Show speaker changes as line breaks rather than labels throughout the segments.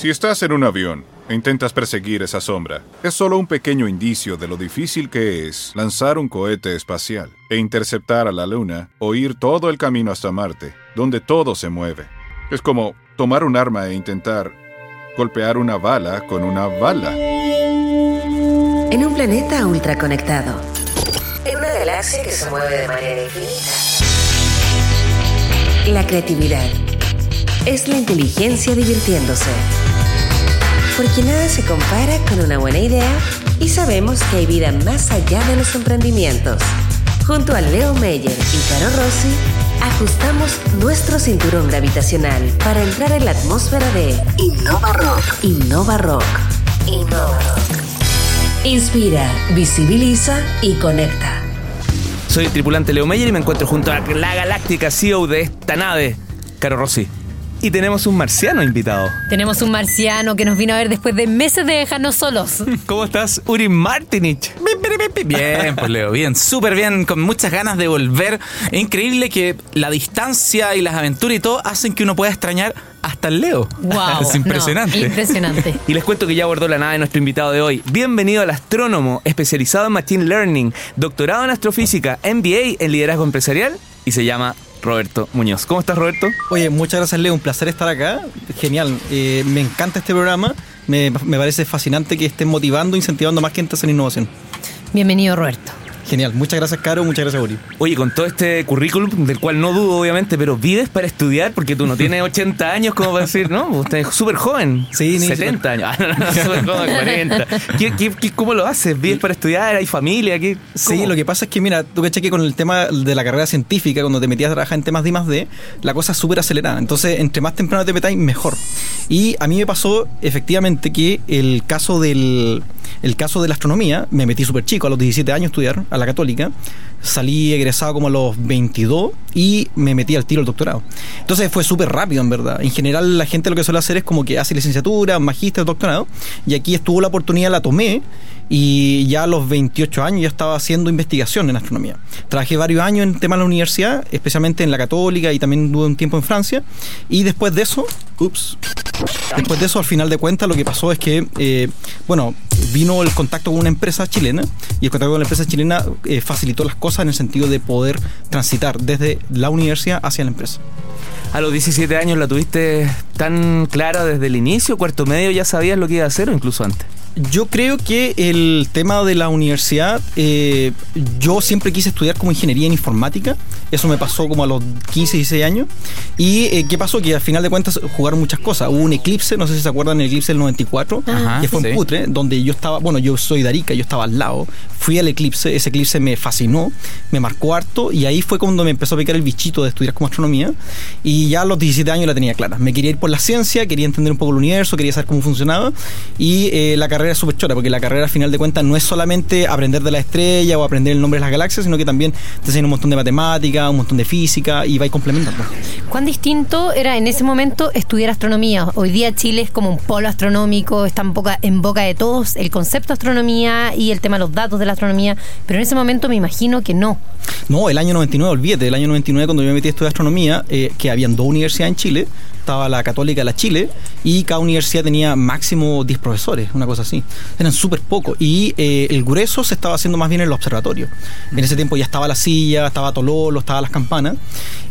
Si estás en un avión e intentas perseguir esa sombra, es solo un pequeño indicio de lo difícil que es lanzar un cohete espacial e interceptar a la Luna o ir todo el camino hasta Marte, donde todo se mueve. Es como tomar un arma e intentar golpear una bala con una bala.
En un planeta ultraconectado. En una galaxia que se mueve de manera infinita. La creatividad es la inteligencia divirtiéndose. Porque nada se compara con una buena idea y sabemos que hay vida más allá de los emprendimientos. Junto a Leo Meyer y Caro Rossi, ajustamos nuestro cinturón gravitacional para entrar en la atmósfera de Innova Rock. Innova Rock. Innova Rock. Inspira, visibiliza y conecta.
Soy el tripulante Leo Meyer y me encuentro junto a la galáctica CEO de esta nave, Caro Rossi. Y tenemos un marciano invitado.
Tenemos un marciano que nos vino a ver después de meses de dejarnos solos.
¿Cómo estás, Uri Martinich?
Bien, pues Leo, bien, súper bien, con muchas ganas de volver. Es increíble que la distancia y las aventuras y todo hacen que uno pueda extrañar hasta el Leo.
Wow.
Es impresionante.
no, impresionante.
Y les cuento que ya abordó la nave de nuestro invitado de hoy. Bienvenido al astrónomo, especializado en Machine Learning, doctorado en astrofísica, MBA en liderazgo empresarial y se llama Roberto Muñoz. ¿Cómo estás, Roberto?
Oye, muchas gracias, Leo. Un placer estar acá. Genial. Eh, me encanta este programa. Me, me parece fascinante que estén motivando, incentivando a más gente a hacer innovación.
Bienvenido, Roberto.
Genial. Muchas gracias, Caro. Muchas gracias, Uri.
Oye, con todo este currículum, del cual no dudo, obviamente, pero vives para estudiar porque tú no tienes 80 años, como para decir, ¿no? Usted es súper joven.
Sí, ni
70 años. Ah, no, no, súper joven, 40. ¿Qué, qué, qué- cómo lo haces? ¿Vives para estudiar? ¿Hay familia? ¿Qué,
Sí, lo que pasa es que, mira, tú caché que con el tema de la carrera científica, cuando te metías a trabajar en temas de I más D, la cosa es súper acelerada. Entonces, entre más temprano te metáis, mejor. Y a mí me pasó, efectivamente, que el caso del el caso de la astronomía, me metí súper chico, a los 17 años a estudiar, a la católica. Salí egresado como a los 22 y me metí al tiro al doctorado. Entonces fue súper rápido, en verdad. En general, la gente lo que suele hacer es como que hace licenciatura, magíster, doctorado. Y aquí estuvo la oportunidad, la tomé. Y ya a los 28 años ya estaba haciendo investigación en astronomía. Trabajé varios años en temas de la universidad, especialmente en la católica y también tuve un tiempo en Francia. Y después de eso, ups, después de eso, al final de cuentas, lo que pasó es que, eh, bueno, vino el contacto con una empresa chilena y el contacto con la empresa chilena eh, facilitó las cosas en el sentido de poder transitar desde la universidad hacia la empresa.
¿A los 17 años la tuviste tan clara desde el inicio? ¿Cuarto medio ya sabías lo que iba a hacer o incluso antes?
Yo creo que el tema de la universidad, eh, yo siempre quise estudiar como ingeniería en informática. Eso me pasó como a los 15, 16 años. ¿Y eh, qué pasó? Que al final de cuentas jugaron muchas cosas. Hubo un eclipse, no sé si se acuerdan, el eclipse del 94,
Ajá,
que fue en. Putre, donde yo estaba, bueno, yo soy de Arica, yo estaba al lado. Fui al eclipse, ese eclipse me fascinó, me marcó harto y ahí fue cuando me empezó a picar el bichito de estudiar como astronomía. Y ya a los 17 años la tenía clara. Me quería ir por la ciencia, quería entender un poco el universo, quería saber cómo funcionaba. Y eh, la carrera es súper chora, porque la carrera, al final de cuentas, no es solamente aprender de la estrella o aprender el nombre de las galaxias, sino que también te enseñan un montón de matemática, un montón de física y vais complementando.
¿Cuán distinto era en ese momento estudiar astronomía? Hoy día Chile es como un polo astronómico, está en boca, en boca de todos el concepto de astronomía y el tema de los datos de la astronomía, pero en ese momento me imagino que no.
No, el año 99, olvídate, el año 99 cuando yo me metí a estudiar astronomía, eh, que habían dos universidades en Chile, estaba la Católica la Chile, y cada universidad tenía máximo 10 profesores, una cosa así. Eran súper pocos. Y eh, el grueso se estaba haciendo más bien en el observatorio. En ese tiempo ya estaba la silla, estaba Tololo, estaba las campanas.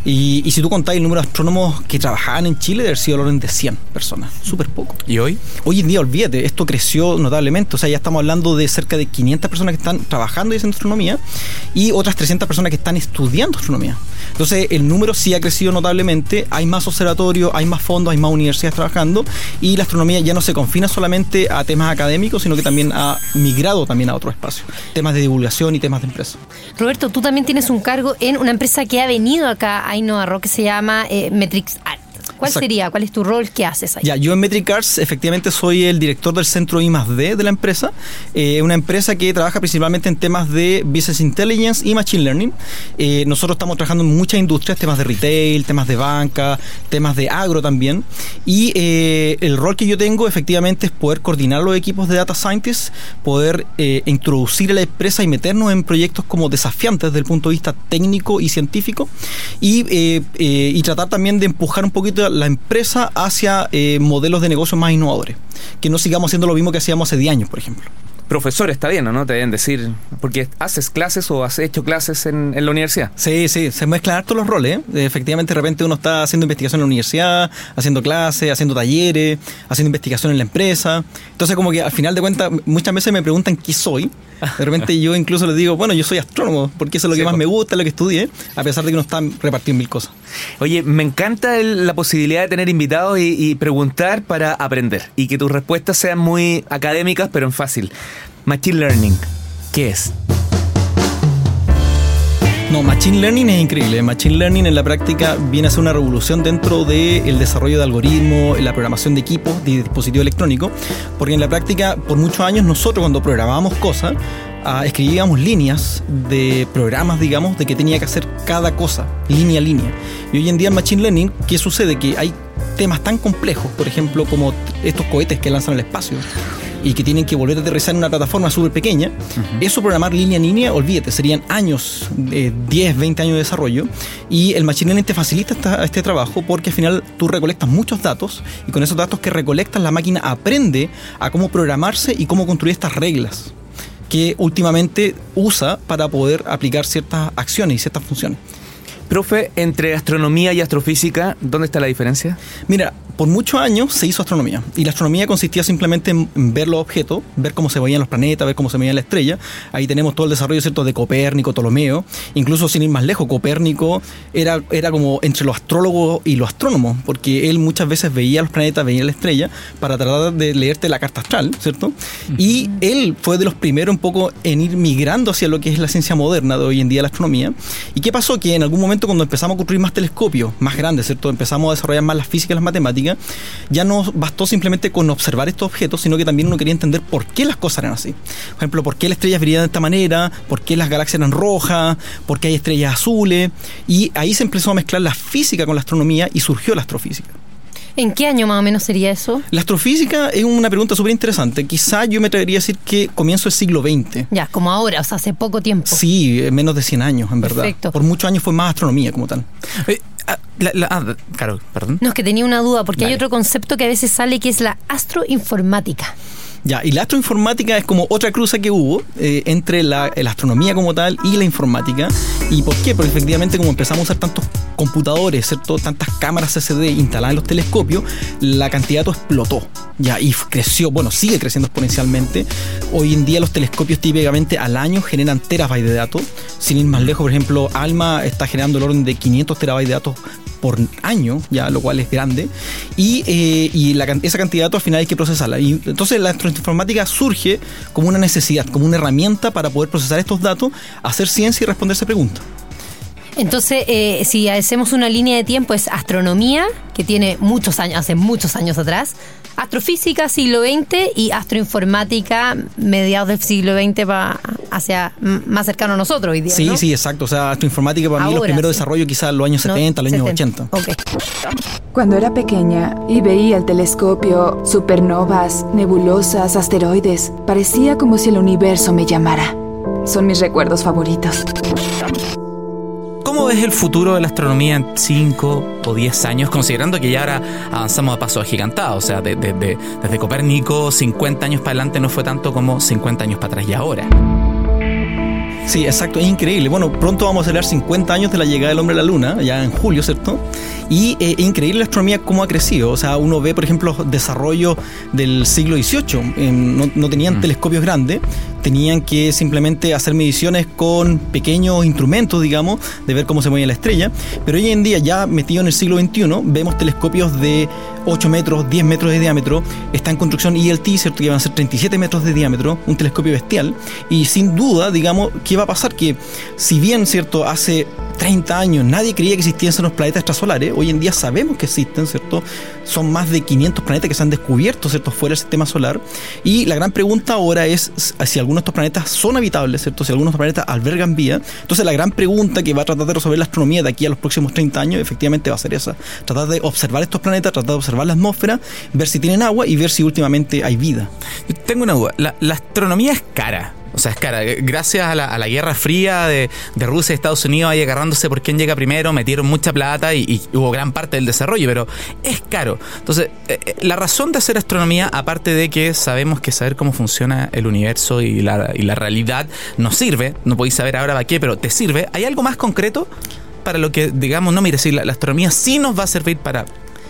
Y, y si tú contáis el número de astrónomos que trabajaban en Chile, debe haber sido el orden de 100 personas. Súper poco.
¿Y hoy?
Hoy en día, olvídate, esto creció notablemente. O sea, ya estamos hablando de cerca de 500 personas que están trabajando y haciendo astronomía y otras 300 personas que están estudiando astronomía. Entonces, el número sí ha crecido notablemente. Hay más observatorios, hay más fondos, hay más universidades trabajando y la astronomía ya no se confina solamente a temas académicos, sino que también ha migrado también a otros espacios. Temas de divulgación y temas de empresa.
Roberto, tú también tienes un cargo en una empresa que ha venido acá a Innova Rock que se llama eh, Metrix Art. ¿Cuál
Exacto.
sería? ¿Cuál es tu rol? ¿Qué haces ahí?
Ya, yo en Metric Arts efectivamente soy el director del centro I D de la empresa. Eh, una empresa que trabaja principalmente en temas de Business Intelligence y Machine Learning. Eh, nosotros estamos trabajando en muchas industrias, temas de retail, temas de banca, temas de agro también. Y eh, el rol que yo tengo efectivamente es poder coordinar los equipos de Data Scientists, poder eh, introducir a la empresa y meternos en proyectos como desafiantes desde el punto de vista técnico y científico y, eh, eh, y tratar también de empujar un poquito la empresa hacia eh, modelos de negocio más innovadores. Que no sigamos haciendo lo mismo que hacíamos hace 10 años, por ejemplo.
Profesor está bien, ¿o ¿no? Te deben decir, porque haces clases o has hecho clases en, en la universidad.
Sí, sí, se mezclan todos los roles. ¿eh? Efectivamente, de repente uno está haciendo investigación en la universidad, haciendo clases, haciendo talleres, haciendo investigación en la empresa. Entonces, como que al final de cuentas, muchas veces me preguntan qué soy. De repente yo incluso les digo, bueno, yo soy astrónomo, porque eso es lo que
Sí,
más
po.
me gusta, lo que estudié, a pesar de que no están repartidos en mil cosas.
Oye, me encanta el- la posibilidad de tener invitados y, y preguntar para aprender y que tus respuestas sean muy académicas, pero en fácil. Machine Learning, ¿qué es?
No, Machine Learning es increíble. Machine Learning en la práctica viene a ser una revolución dentro del desarrollo de algoritmos, la programación de equipos, de dispositivos electrónicos, porque en la práctica, por muchos años, nosotros cuando programábamos cosas, ah, escribíamos líneas de programas, digamos, de que tenía que hacer cada cosa, línea a línea. Y hoy en día en Machine Learning, ¿qué sucede? Que hay temas tan complejos, por ejemplo, como estos cohetes que lanzan al espacio y que tienen que volver a aterrizar en una plataforma súper pequeña, eso programar línea a línea, olvídate, serían años, eh, 10, 20 años de desarrollo, y el Machine Learning te facilita esta- este trabajo porque al final tú recolectas muchos datos y con esos datos que recolectas la máquina aprende a cómo programarse y cómo construir estas reglas que últimamente usa para poder aplicar ciertas acciones y ciertas funciones.
Profe, entre astronomía y astrofísica, ¿dónde está la diferencia?
Mira, por muchos años se hizo astronomía y la astronomía consistía simplemente en ver los objetos, ver cómo se veían los planetas, ver cómo se veía la estrella. Ahí tenemos todo el desarrollo cierto de Copérnico, Ptolomeo, incluso sin ir más lejos, Copérnico era, era como entre los astrólogos y los astrónomos, porque él muchas veces veía los planetas, veía la estrella para tratar de leerte la carta astral, ¿cierto? Y él fue de los primeros un poco en ir migrando hacia lo que es la ciencia moderna de hoy en día, la astronomía. ¿Y qué pasó? Que en algún momento cuando empezamos a construir más telescopios, más grandes, ¿cierto? Empezamos a desarrollar más las físicas y las matemáticas, ya no bastó simplemente con observar estos objetos, sino que también uno quería entender por qué las cosas eran así. Por ejemplo, por qué las estrellas brillan de esta manera, por qué las galaxias eran rojas, por qué hay estrellas azules. Y ahí se empezó a mezclar la física con la astronomía y surgió la astrofísica.
¿En qué año más o menos sería eso?
La astrofísica es una pregunta súper interesante. Quizá yo me atrevería a decir que comienzo del siglo XX.
Ya, como ahora, o sea, hace poco tiempo.
Sí, eh, menos de 100 años, en verdad.
Perfecto.
Por muchos años fue más astronomía como tal.
Eh, ah, la- la- ah, Carol, perdón.
No, es que tenía una duda, porque hay otro concepto que a veces sale que es la astroinformática.
Ya, y la astroinformática es como otra cruza que hubo eh, entre la, la astronomía como tal y la informática. ¿Y por qué? Porque efectivamente como empezamos a usar tantos computadores, ¿cierto? tantas cámaras CCD instaladas en los telescopios, la cantidad de datos explotó. Ya, y creció, bueno, sigue creciendo exponencialmente. Hoy en día los telescopios típicamente al año generan terabytes de datos. Sin ir más lejos, por ejemplo, ALMA está generando el orden de 500 terabytes de datos por año, ya lo cual es grande, y, eh, y la esa cantidad de datos al final hay que procesarla. Y entonces la astroinformática surge como una necesidad, como una herramienta para poder procesar estos datos, hacer ciencia y responderse preguntas.
Entonces, eh, si hacemos una línea de tiempo, es astronomía, que tiene muchos años, hace muchos años atrás, astrofísica siglo XX y astroinformática mediados del siglo XX pa- hacia más cercano a nosotros hoy día.
Sí,
¿no?
sí, exacto. O sea, astroinformática para mí los
Ahora,
primeros
sí.
desarrollos quizás los años
¿No?
70, los años 80.
Ok.
Cuando era pequeña y veía el telescopio, supernovas, nebulosas, asteroides, parecía como si el universo me llamara. Son mis recuerdos favoritos.
¿Cómo ves el futuro de la astronomía en 5 o 10 años, considerando que ya ahora avanzamos a pasos agigantados? O sea, de- de- de- desde Copérnico, 50 años para adelante no fue tanto como 50 años para atrás y ahora.
Sí, exacto, es increíble. Bueno, pronto vamos a celebrar 50 años de la llegada del hombre a la luna, ya en julio, ¿cierto? Y eh, es increíble la astronomía cómo ha crecido. O sea, uno ve, por ejemplo, los desarrollos del siglo XVIII. Eh, no, no tenían telescopios grandes, tenían que simplemente hacer mediciones con pequeños instrumentos, digamos, de ver cómo se mueve la estrella. Pero hoy en día, ya metido en el siglo XXI, vemos telescopios de 8 metros, 10 metros de diámetro. Está en construcción ELT, ¿cierto? Que van a ser 37 metros de diámetro, un telescopio bestial. Y sin duda, digamos, ¿qué va a pasar? Que si bien, ¿cierto? Hace 30 años nadie creía que existiesen los planetas extrasolares, hoy en día sabemos que existen, ¿cierto? Son más de 500 planetas que se han descubierto, ¿cierto? Fuera del sistema solar. Y la gran pregunta ahora es si algunos de estos planetas son habitables, ¿cierto? Si algunos de estos planetas albergan vida. Entonces la gran pregunta que va a tratar de resolver la astronomía de aquí a los próximos 30 años efectivamente va a ser esa. Tratar de observar estos planetas, tratar de observar la atmósfera, ver si tienen agua y ver si últimamente hay vida.
Yo tengo una duda. La, la astronomía es cara. O sea, es cara. Gracias a la, a la Guerra Fría de, de, Rusia y Estados Unidos ahí agarrándose por quién llega primero, metieron mucha plata y, hubo gran parte del desarrollo, pero es caro. Entonces, eh, eh, la razón de hacer astronomía, aparte de que sabemos que saber cómo funciona el universo y la, y la realidad nos sirve, no podéis saber ahora para qué, pero te sirve, ¿hay algo más concreto? para lo que, digamos, no, mire, si la astronomía sí nos va a servir para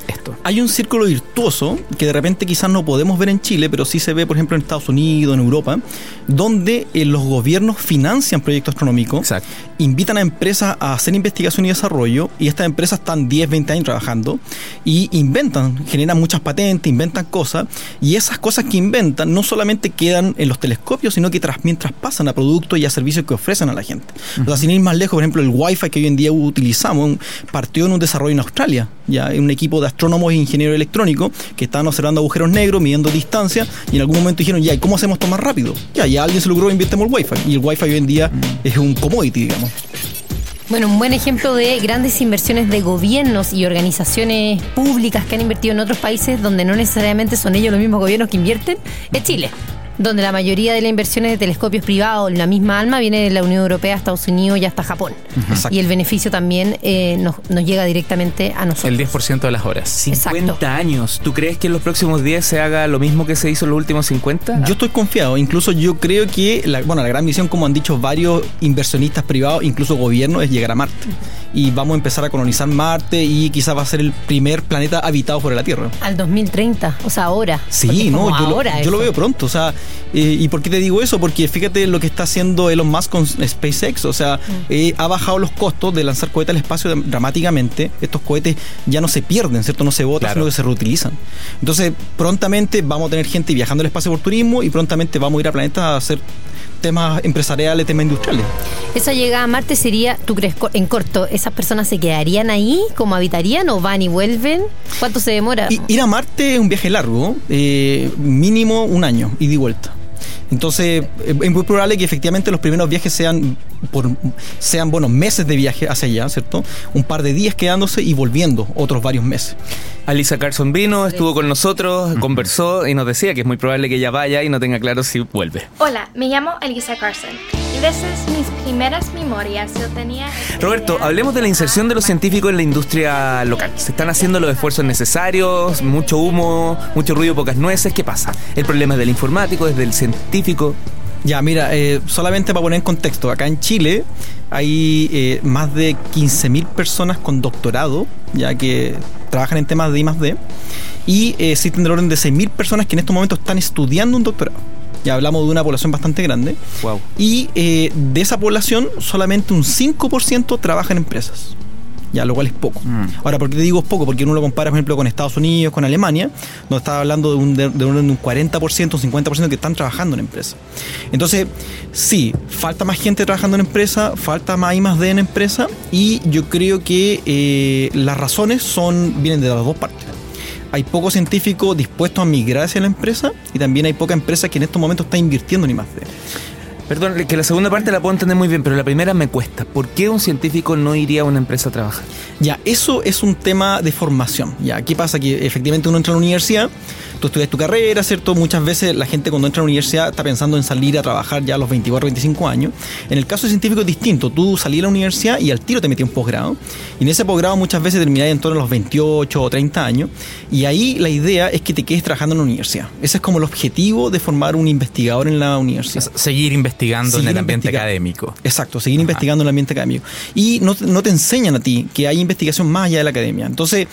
esto.
Hay un círculo virtuoso que de repente quizás no podemos ver en Chile, pero sí se ve, por ejemplo, en Estados Unidos, en Europa, donde eh, los gobiernos financian proyectos astronómicos,
Exacto.
invitan a empresas a hacer investigación y desarrollo, y estas empresas están 10, 20 años trabajando, y inventan, generan muchas patentes, inventan cosas, y esas cosas que inventan no solamente quedan en los telescopios, sino que tras, mientras pasan a productos y a servicios que ofrecen a la gente. Uh -huh. O sea, sin ir más lejos, por ejemplo, el Wi-Fi que hoy en día utilizamos partió en un desarrollo en Australia, ya un equipo de astrónomos e ingenieros electrónicos que estaban observando agujeros negros, midiendo distancia, y en algún momento dijeron, ya, ¿y cómo hacemos esto más rápido? Ya, ya alguien se logró, invirtemos el Wi-Fi. Y el Wi-Fi hoy en día es un commodity, digamos.
Bueno, un buen ejemplo de grandes inversiones de gobiernos y organizaciones públicas que han invertido en otros países donde no necesariamente son ellos los mismos gobiernos que invierten es Chile donde la mayoría de las inversiones de telescopios privados, la misma alma, viene de la Unión Europea, Estados Unidos y hasta Japón. Exacto. Y el beneficio también eh, nos, nos, llega directamente a nosotros.
El 10% de las horas.
50 Exacto. años. ¿Tú crees que en los próximos 10 se haga lo mismo que se hizo en los últimos 50?
Yo estoy confiado. Incluso yo creo que, la, bueno, la gran misión, como han dicho varios inversionistas privados, incluso gobiernos, es llegar a Marte. Y vamos a empezar a colonizar Marte y quizás va a ser el primer planeta habitado por la Tierra.
Al 2030, o sea, ahora.
Sí, no, yo,
ahora
lo, yo lo veo pronto. O sea, eh, ¿Y por qué te digo eso? Porque fíjate lo que está haciendo Elon Musk con SpaceX. O sea, eh, ha bajado los costos de lanzar cohetes al espacio dramáticamente. Estos cohetes ya no se pierden, ¿cierto? No se botan, claro. sino que se reutilizan. Entonces, prontamente vamos a tener gente viajando al espacio por turismo y prontamente vamos a ir a planetas a hacer temas empresariales, temas industriales.
Esa llegada a Marte sería, ¿tú crees en corto, esas personas se quedarían ahí como habitarían o van y vuelven? ¿Cuánto se demora?
Ir a Marte es un viaje largo, eh, mínimo un año, ida y vuelta. Entonces, es muy probable que efectivamente los primeros viajes sean por sean buenos meses de viaje hacia allá, ¿cierto? Un par de días quedándose y volviendo otros varios meses.
Alisa Carson vino, estuvo con nosotros, conversó y nos decía que es muy probable que ella vaya y no tenga claro si vuelve.
Hola, me llamo Alisa Carson y desde mis primeras memorias yo tenía...
Roberto, hablemos de la inserción de los científicos en la industria local. ¿Se están haciendo los esfuerzos necesarios? ¿Mucho humo? ¿Mucho ruido? ¿Pocas nueces? ¿Qué pasa? ¿El problema es del informático, es del científico?
Ya, mira, eh, solamente para poner en contexto, acá en Chile hay eh, más de 15.000 personas con doctorado, ya que trabajan en temas de I más D, y eh, existen del orden de 6.000 personas que en estos momentos están estudiando un doctorado. Ya hablamos de una población bastante grande.
Wow.
Y eh, de esa población, solamente un 5% trabaja en empresas ya lo cual es poco. Mm. Ahora, ¿por qué te digo es poco? Porque uno lo compara, por ejemplo, con Estados Unidos, con Alemania, donde está hablando de un, de, de un 40%, un 50% que están trabajando en empresas. Entonces, sí, falta más gente trabajando en empresa, falta más I más D en empresa, y yo creo que eh, las razones son vienen de las dos partes. Hay pocos científicos dispuestos a migrar hacia la empresa y también hay poca empresa que en estos momentos está invirtiendo en I más D.
Perdón, que la segunda parte la puedo entender muy bien, pero la primera me cuesta. ¿Por qué un científico no iría a una empresa a trabajar?
Ya, eso es un tema de formación. Ya, ¿qué pasa? Que efectivamente uno entra a la universidad, tú estudias tu carrera, ¿cierto? Muchas veces la gente cuando entra a la universidad está pensando en salir a trabajar ya a los 24, 25 años. En el caso científico es distinto. Tú salí a la universidad y al tiro te metí un posgrado. Y en ese posgrado muchas veces terminás en torno a los 28 o 30 años. Y ahí la idea es que te quedes trabajando en la universidad. Ese es como el objetivo de formar un investigador en la universidad.
Seguir investigando seguir en el ambiente académico.
Exacto, seguir Ajá. investigando en el ambiente académico. Y no, no te enseñan a ti que hay investigación más allá de la academia. Entonces,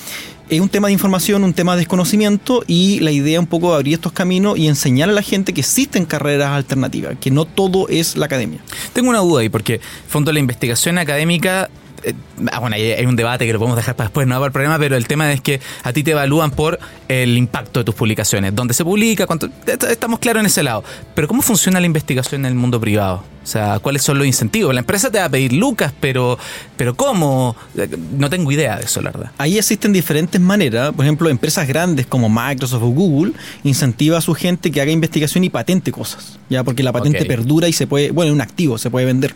es un tema de información, un tema de desconocimiento y la idea un poco de abrir estos caminos y enseñar a la gente que existen carreras alternativas, que no todo es la academia.
Tengo una duda ahí, porque fondo la investigación académica eh, ah, bueno, hay, un debate que lo podemos dejar para después, no va el problema, pero el tema es que a ti te evalúan por el impacto de tus publicaciones, dónde se publica, cuánto, estamos claros en ese lado. Pero ¿cómo funciona la investigación en el mundo privado? O sea, ¿cuáles son los incentivos? La empresa te va a pedir lucas, pero, pero ¿cómo? No tengo idea de eso, la verdad.
Ahí existen diferentes maneras. Por ejemplo, empresas grandes como Microsoft o Google incentiva a su gente que haga investigación y patente cosas, ya porque la patente okay. perdura y se puede, bueno, es un activo, se puede vender.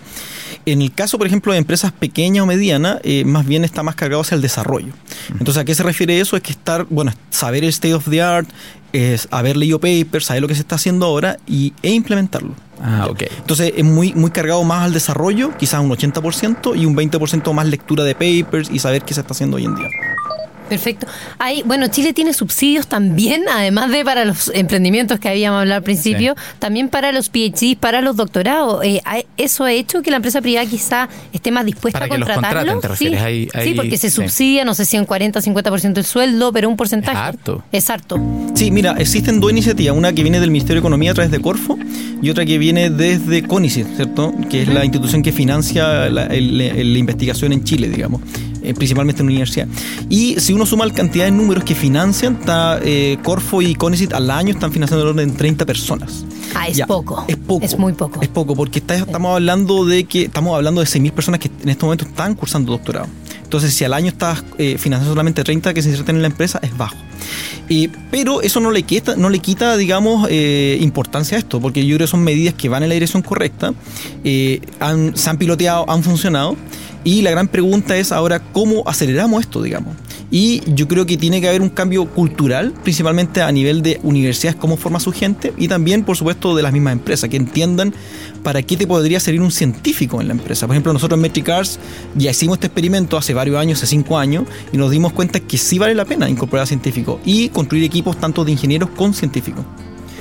En el caso, por ejemplo, de empresas pequeñas o medianas, eh, más bien está más cargado hacia el desarrollo. Entonces, ¿a qué se refiere eso? Es que estar, bueno, saber el state of the art, es haber leído papers, saber lo que se está haciendo ahora y, e implementarlo.
Ah, ok.
Entonces es muy, muy cargado más al desarrollo, quizás un 80%, y un 20% más lectura de papers y saber qué se está haciendo hoy en día.
Perfecto. Hay, bueno, Chile tiene subsidios también, además de para los emprendimientos que habíamos hablado al principio, también para los PhDs, para los doctorados. Eh, ha- ¿Eso ha hecho que la empresa privada quizá esté más dispuesta
Para
a contratarlos?
contraten, ¿te refieres?
Sí, porque se
sí.
subsidia, no sé si en 40 50% del sueldo, pero un porcentaje.
Es harto.
Es harto.
Sí, mira, existen dos iniciativas, una que viene del Ministerio de Economía a través de Corfo y otra que viene desde CONICET, ¿cierto? Que es la institución que financia la, el- el- la investigación en Chile, digamos, eh, principalmente en la universidad. Y si uno suma la cantidad de números que financian, está, eh, Corfo y CONICET al año están financiando el orden de 30 personas.
Ah, es
Ya,
poco.
Es poco.
Es muy poco.
Es poco, porque está- estamos hablando de que estamos hablando de 6.000 personas que en este momento están cursando doctorado. Entonces, si al año estás eh, financiando solamente 30 que se inserten en la empresa, es bajo. Eh, pero eso no le quita, no le quita digamos, eh, importancia a esto, porque yo creo que son medidas que van en la dirección correcta, eh, han- se han piloteado, han funcionado, y la gran pregunta es ahora cómo aceleramos esto, digamos. Y yo creo que tiene que haber un cambio cultural, principalmente a nivel de universidades, cómo forma su gente, y también, por supuesto, de las mismas empresas, que entiendan para qué te podría servir un científico en la empresa. Por ejemplo, nosotros en Metricars ya hicimos este experimento hace varios años, hace cinco años, y nos dimos cuenta que sí vale la pena incorporar a científicos y construir equipos tanto de ingenieros con científicos.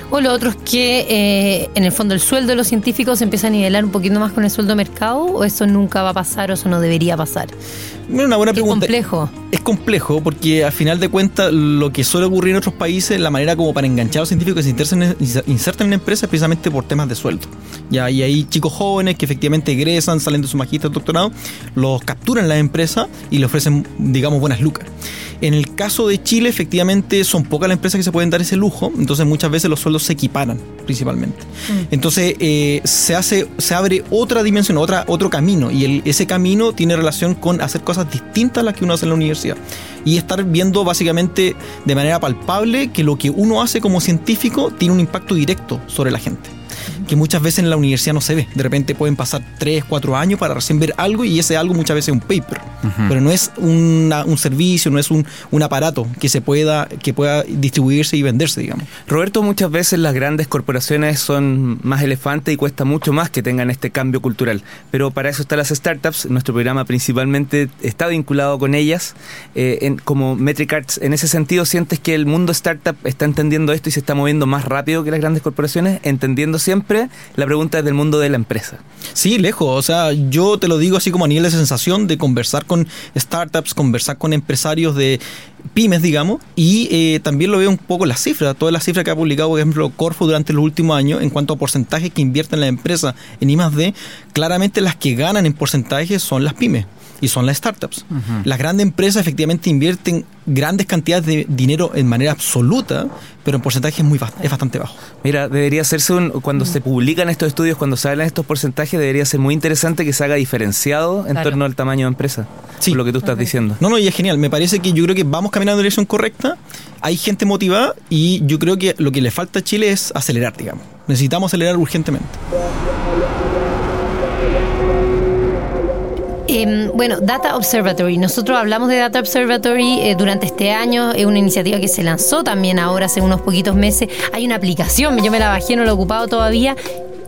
O lo otro es que eh, en el fondo el sueldo de los científicos se empieza a nivelar un poquito más con el sueldo mercado, o eso nunca va a pasar, o eso no debería pasar.
Una buena pregunta.
complejo.
Es complejo porque al final de cuentas lo que suele ocurrir en otros países, la manera como para enganchar a los científicos que se inserten en, la empresa es precisamente por temas de sueldo. Ya, y hay chicos jóvenes que efectivamente egresan, salen de su magíster doctorado, los capturan en la empresa y le ofrecen, digamos, buenas lucas. En el caso de Chile, efectivamente, son pocas las empresas que se pueden dar ese lujo, entonces muchas veces los sueldos se equiparan, principalmente. Entonces eh, se hace, se abre otra dimensión, otra, otro camino, y el- ese camino tiene relación con hacer cosas distintas a las que uno hace en la universidad. Y estar viendo básicamente de manera palpable que lo que uno hace como científico tiene un impacto directo sobre la gente. Que muchas veces en la universidad no se ve. De repente pueden pasar 3, 4 años para recién ver algo y ese algo muchas veces es un paper. Pero no es una- un servicio, no es un, un aparato que se pueda, que pueda distribuirse y venderse, digamos.
Roberto, muchas veces las grandes corporaciones son más elefantes y cuesta mucho más que tengan este cambio cultural. Pero para eso están las startups. Nuestro programa principalmente está vinculado con ellas. Eh, en- como Metric Arts, en ese sentido, ¿sientes que el mundo startup está entendiendo esto y se está moviendo más rápido que las grandes corporaciones? Entendiendo siempre la pregunta desde el mundo de la empresa.
Sí, lejos. O sea, yo te lo digo así como a nivel de sensación de conversar con startups, conversar con empresarios de pymes, digamos, y eh, también lo veo un poco las cifras, todas las cifras que ha publicado, por ejemplo, Corfo durante los últimos años en cuanto a porcentajes que invierten la empresa en I+D, claramente las que ganan en porcentaje son las pymes y son las startups. Las grandes empresas efectivamente invierten grandes cantidades de dinero en manera absoluta, pero en porcentaje es, muy, es bastante bajo.
Mira, debería hacerse un, cuando se publican estos estudios, cuando se hablan estos porcentajes, debería ser muy interesante que se haga diferenciado en
Claro.
torno al tamaño de empresa.
Sí.
Por lo que tú estás diciendo.
No, no, y es genial. Me parece que yo creo que vamos caminando en la dirección correcta. Hay gente motivada y yo creo que lo que le falta a Chile es acelerar, digamos. Necesitamos acelerar urgentemente.
Em, bueno, Data Observatory. Nosotros hablamos de Data Observatory eh, durante este año. Es una iniciativa que se lanzó también ahora hace unos poquitos meses. Hay una aplicación, yo me la bajé, no la he ocupado todavía.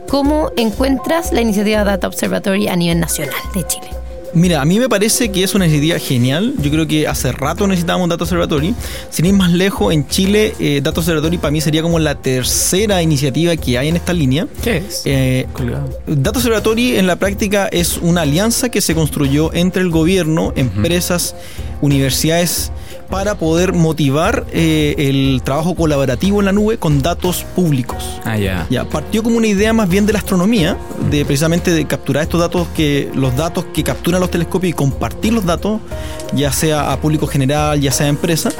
¿Cómo encuentras la iniciativa Data Observatory a nivel nacional de Chile?
Mira, a mí me parece que es una iniciativa genial. Yo creo que hace rato necesitábamos Data Observatory. Sin ir más lejos, en Chile, eh, Data Observatory para mí sería como la tercera iniciativa que hay en esta línea.
¿Qué es?
Eh. Data Observatory en la práctica es una alianza que se construyó entre el gobierno, empresas, universidades para poder motivar eh, el trabajo colaborativo en la nube con datos públicos.
Ah, ya.
Ya, partió como una idea más bien de la astronomía, de precisamente de capturar estos datos que los datos que capturan los telescopios y compartir los datos, ya sea a público general, ya sea a empresa,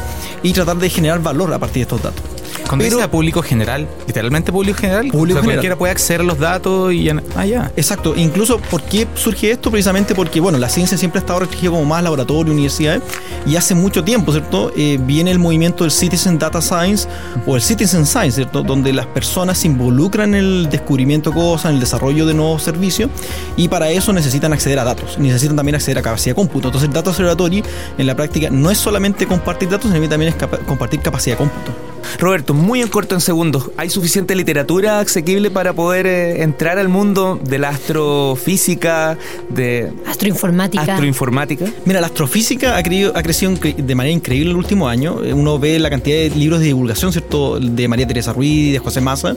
y tratar de generar valor a partir de estos datos.
Cuando
Pero-
dice a público general, literalmente público general,
Público
o sea,
general.
cualquiera puede acceder a los datos y. Ah, ya.
Exacto, incluso ¿por qué surge esto? Precisamente porque, bueno, la ciencia siempre ha estado restringida como más laboratorio, universidades, y hace mucho tiempo, ¿cierto? Eh, viene el movimiento del Citizen Data Science o el Citizen Science, ¿cierto? Donde las personas se involucran en el descubrimiento de cosas, en el desarrollo de nuevos servicios, y para eso necesitan acceder a datos, necesitan también acceder a capacidad de cómputo. Entonces, el Data Observatory, en la práctica, no es solamente compartir datos, sino también es capa- compartir capacidad de cómputo.
Roberto, muy en corto en segundos, ¿hay suficiente literatura asequible para poder eh, entrar al mundo de la astrofísica, de
Astroinformática.
astroinformática?
Mira, la astrofísica ha, creído- ha crecido de manera increíble en el último año. Eh, Uno ve la cantidad de libros de divulgación, ¿cierto? De María Teresa Ruiz, de José Massa,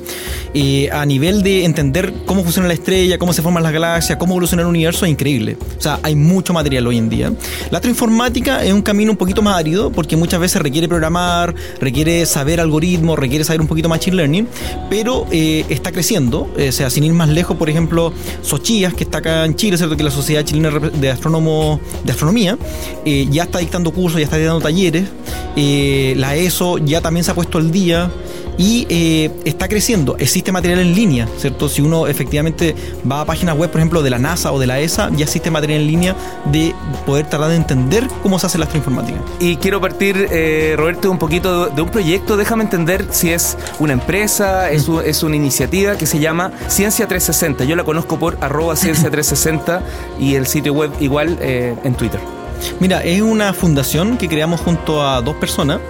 eh, a nivel de entender cómo funciona la estrella, cómo se forman las galaxias, cómo evoluciona el universo, es increíble. O sea, hay mucho material hoy en día. La astroinformática es un camino un poquito más árido porque muchas veces requiere programar, requiere saber algoritmos, requiere saber un poquito machine learning, pero eh, está creciendo. Eh, o sea, sin ir más lejos, por ejemplo, Sochías, que está acá en Chile, ¿cierto? Que la Sociedad Chilena de Astrónomos de Astronomía, eh, ya está dictando cursos, ya está dando talleres. Eh, la ESO ya también se ha puesto al día y eh, está creciendo. Existe material en línea, ¿cierto? Si uno efectivamente va a páginas web, por ejemplo, de la NASA o de la ESA, ya existe material en línea de poder tratar de entender cómo se hace la astroinformática.
Y quiero partir, eh, Roberto, un poquito de, de un proyecto. Déjame entender si es una empresa, es una iniciativa que se llama Ciencia 360. Yo la conozco por arroba ciencia 360 y el sitio web igual eh, en Twitter.
Mira, es una fundación que creamos junto a dos personas.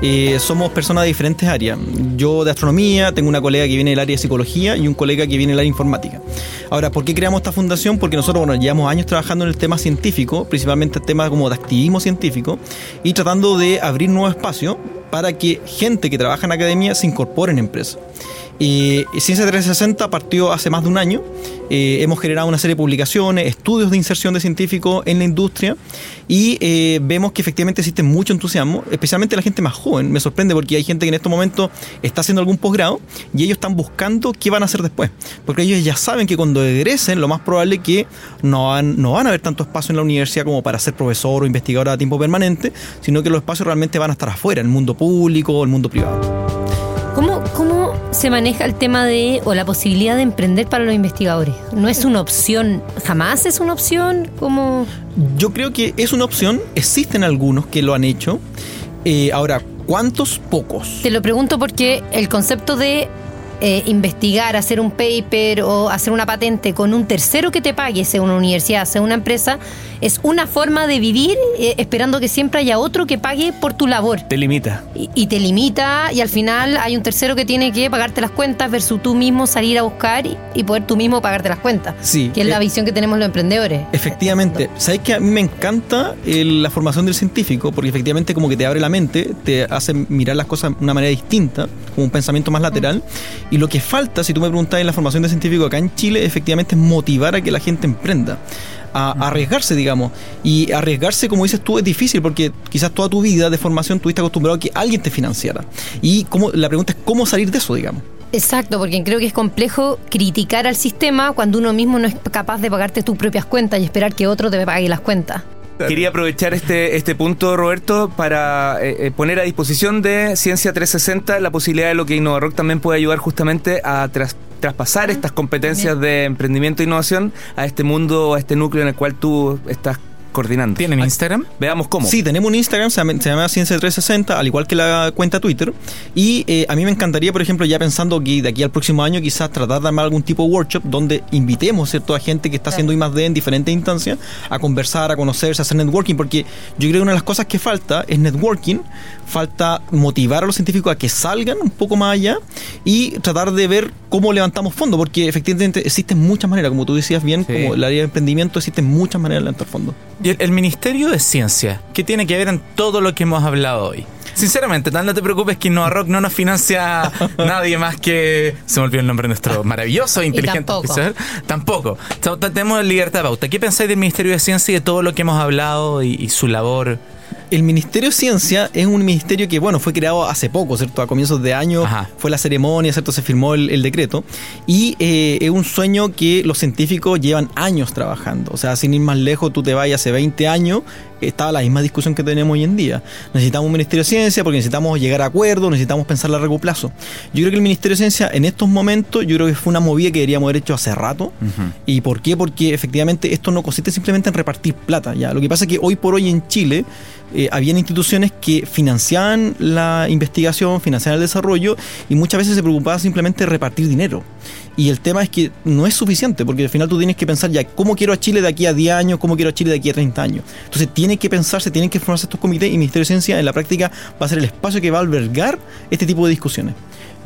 Eh, somos personas de diferentes áreas. Yo de astronomía, tengo una colega que viene del área de psicología y un colega que viene del área de informática. Ahora, ¿por qué creamos esta fundación? Porque nosotros, llevamos años trabajando en el tema científico, principalmente el tema como de activismo científico, y tratando de abrir nuevos espacios para que gente que trabaja en academia se incorpore en empresas. Eh, Ciencia 360 partió hace más de un año. Eh, hemos generado una serie de publicaciones, estudios de inserción de científicos en la industria y eh, vemos que efectivamente existe mucho entusiasmo, especialmente la gente más joven. Me sorprende porque hay gente que en estos momentos está haciendo algún posgrado y ellos están buscando qué van a hacer después. Porque ellos ya saben que cuando egresen, lo más probable es que no van, no van a haber tanto espacio en la universidad como para ser profesor o investigador a tiempo permanente, sino que los espacios realmente van a estar afuera, en el mundo público o el mundo privado.
¿Cómo, ¿Cómo se maneja el tema de o la posibilidad de emprender para los investigadores? ¿No es una opción? ¿Jamás es una opción? como
Yo creo que es una opción, existen algunos que lo han hecho. Eh, ahora, ¿cuántos? Pocos.
Te lo pregunto porque el concepto de eh, investigar, hacer un paper o hacer una patente con un tercero que te pague, sea una universidad, sea una empresa, es una forma de vivir eh, esperando que siempre haya otro que pague por tu labor.
Te limita.
Y, y te limita y al final hay un tercero que tiene que pagarte las cuentas versus tú mismo salir a buscar y, y poder tú mismo pagarte las cuentas.
Sí.
Que es la
Eh,
visión que tenemos los emprendedores.
Efectivamente, sabes que a mí me encanta el- la formación del científico porque efectivamente como que te abre la mente, te hace mirar las cosas de una manera distinta, como un pensamiento más lateral. Y lo que falta, si tú me preguntas en la formación de científico acá en Chile, efectivamente es motivar a que la gente emprenda. A, a arriesgarse, digamos. Y arriesgarse, como dices tú, es difícil porque quizás toda tu vida de formación tuviste acostumbrado a que alguien te financiara. Y cómo, la pregunta es cómo salir de eso, digamos.
Exacto, porque creo que es complejo criticar al sistema cuando uno mismo no es capaz de pagarte tus propias cuentas y esperar que otro te pague las cuentas.
Quería aprovechar este, este punto, Roberto, para eh, eh, poner a disposición de Ciencia 360 la posibilidad de lo que InnovaRock también puede ayudar justamente a tras- traspasar estas competencias de emprendimiento e innovación a este mundo, a este núcleo en el cual tú estás coordinando.
¿Tienen Instagram?
Veamos cómo.
Sí, tenemos un Instagram, se llama, se llama Ciencia 360, al igual que la cuenta Twitter. Y eh, a mí me encantaría, por ejemplo, ya pensando que de aquí al próximo año quizás tratar de armar algún tipo de workshop donde invitemos ¿cierto? a gente que está haciendo I más D en diferentes instancias a conversar, a conocerse, a hacer networking, porque yo creo que una de las cosas que falta es networking, falta motivar a los científicos a que salgan un poco más allá y tratar de ver cómo levantamos fondos, porque efectivamente existen muchas maneras, como tú decías bien,
Sí.
como el área de emprendimiento, existen muchas maneras de levantar fondos.
El, el Ministerio de Ciencia, ¿qué tiene que ver en todo lo que hemos hablado hoy? Sinceramente, tal no te preocupes que Innova Rock no nos financia nadie más que. Se me olvidó el nombre de nuestro maravilloso e inteligente
tampoco.
oficial. Tampoco. Tenemos libertad de pauta. ¿Qué pensáis del Ministerio de Ciencia y de todo lo que hemos hablado y, y su labor?
El Ministerio de Ciencia es un ministerio que, bueno, fue creado hace poco, ¿cierto? A comienzos de año
Ajá.
fue la ceremonia, ¿cierto? Se firmó el, el decreto. Y eh, es un sueño que los científicos llevan años trabajando. O sea, sin ir más lejos, tú te vas hace 20 años, estaba la misma discusión que tenemos hoy en día. Necesitamos un Ministerio de Ciencia porque necesitamos llegar a acuerdos, necesitamos pensar a largo plazo. Yo creo que el Ministerio de Ciencia en estos momentos, yo creo que fue una movida que deberíamos haber hecho hace rato. ¿Y por qué? Porque efectivamente esto no consiste simplemente en repartir plata. ¿ya? Lo que pasa es que hoy por hoy en Chile eh, habían instituciones que financiaban la investigación, financiaban el desarrollo y muchas veces se preocupaban simplemente de repartir dinero. Y el tema es que no es suficiente, porque al final tú tienes que pensar ya cómo quiero a Chile de aquí a 10 años, cómo quiero a Chile de aquí a 30 años. Entonces tiene que pensarse, tienen que formarse estos comités y el Ministerio de Ciencia en la práctica va a ser el espacio que va a albergar este tipo de discusiones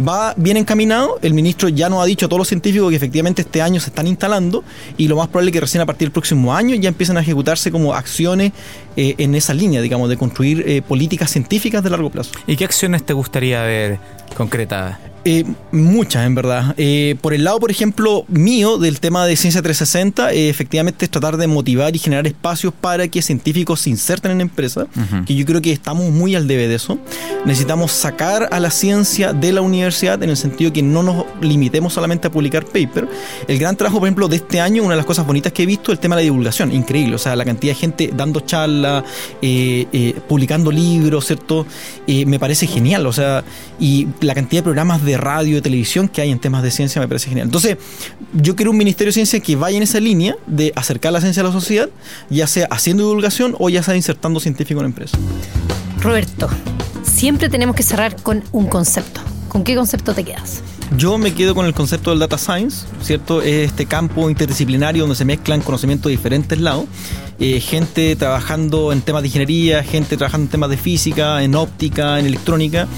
va bien encaminado. El ministro ya nos ha dicho a todos los científicos que efectivamente este año se están instalando y lo más probable es que recién a partir del próximo año ya empiecen a ejecutarse como acciones eh, en esa línea, digamos, de construir eh, políticas científicas de largo plazo.
¿Y qué acciones te gustaría ver concretadas?
Eh, muchas, en verdad. Eh, por el lado, por ejemplo, mío, del tema de Ciencia 360, eh, efectivamente es tratar de motivar y generar espacios para que científicos se inserten en empresas, que yo creo que estamos muy al debe de eso. Necesitamos sacar a la ciencia de la universidad en el sentido que no nos limitemos solamente a publicar paper. El gran trabajo, por ejemplo, de este año, una de las cosas bonitas que he visto, el tema de la divulgación, increíble. O sea, la cantidad de gente dando charlas, publicando libros, ¿cierto? me parece genial. O sea, y la cantidad de programas de de radio, de televisión que hay en temas de ciencia me parece genial. Entonces, yo quiero un Ministerio de Ciencia que vaya en esa línea de acercar la ciencia a la sociedad, ya sea haciendo divulgación o ya sea insertando científicos en la empresa.
Roberto, siempre tenemos que cerrar con un concepto. ¿Con qué concepto te quedas?
Yo me quedo con el concepto del data science, ¿cierto? Es este campo interdisciplinario donde se mezclan conocimientos de diferentes lados. Eh, gente trabajando en temas de ingeniería, gente trabajando en temas de física, en óptica, en electrónica.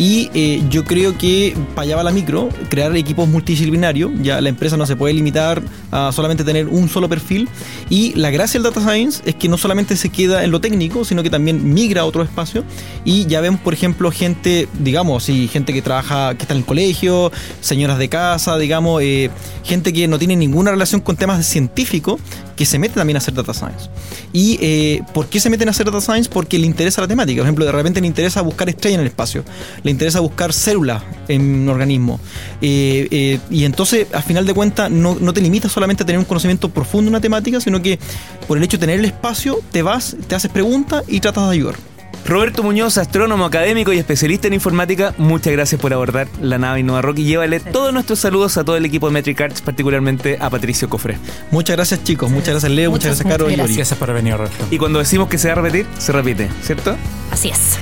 Y eh, yo creo que para allá va la micro, crear equipos multidisciplinarios. Ya la empresa no se puede limitar a solamente tener un solo perfil. Y la gracia del data science es que no solamente se queda en lo técnico, sino que también migra a otro espacio. Y ya vemos, por ejemplo, gente, digamos, y gente que trabaja, que está en el colegio, señoras de casa, digamos, eh, gente que no tiene ninguna relación con temas científicos, que se mete también a hacer data science. ¿Y eh, por qué se meten a hacer data science? Porque le interesa la temática. Por ejemplo, de repente le interesa buscar estrellas en el espacio, le interesa buscar células en un organismo. Eh, y entonces, al final de cuentas, no, no te limitas solamente a tener un conocimiento profundo en una temática, sino que por el hecho de tener el espacio, te vas, te haces preguntas y tratas de ayudar.
Roberto Muñoz, astrónomo académico y especialista en informática, muchas gracias por abordar la nave Innova Rock y llévale todos nuestros saludos a todo el equipo de Metric Arts, particularmente a Patricio Cofre.
Muchas gracias chicos, muchas gracias Leo, muchas, gracias Caro y
Gracias por venir, Roberto.
Y cuando decimos que se va a repetir, se repite, ¿cierto?
Así es.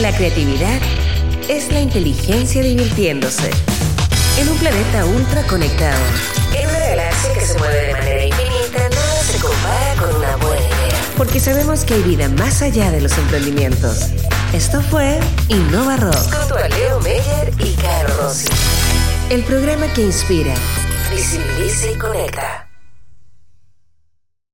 La creatividad es la inteligencia divirtiéndose. En un planeta ultra conectado, en una galaxia que se mueve de manera porque sabemos que hay vida más allá de los emprendimientos. Esto fue Innova Rock. Junto a Leo Meyer y Caro Rossi. El programa que inspira, visibiliza y conecta.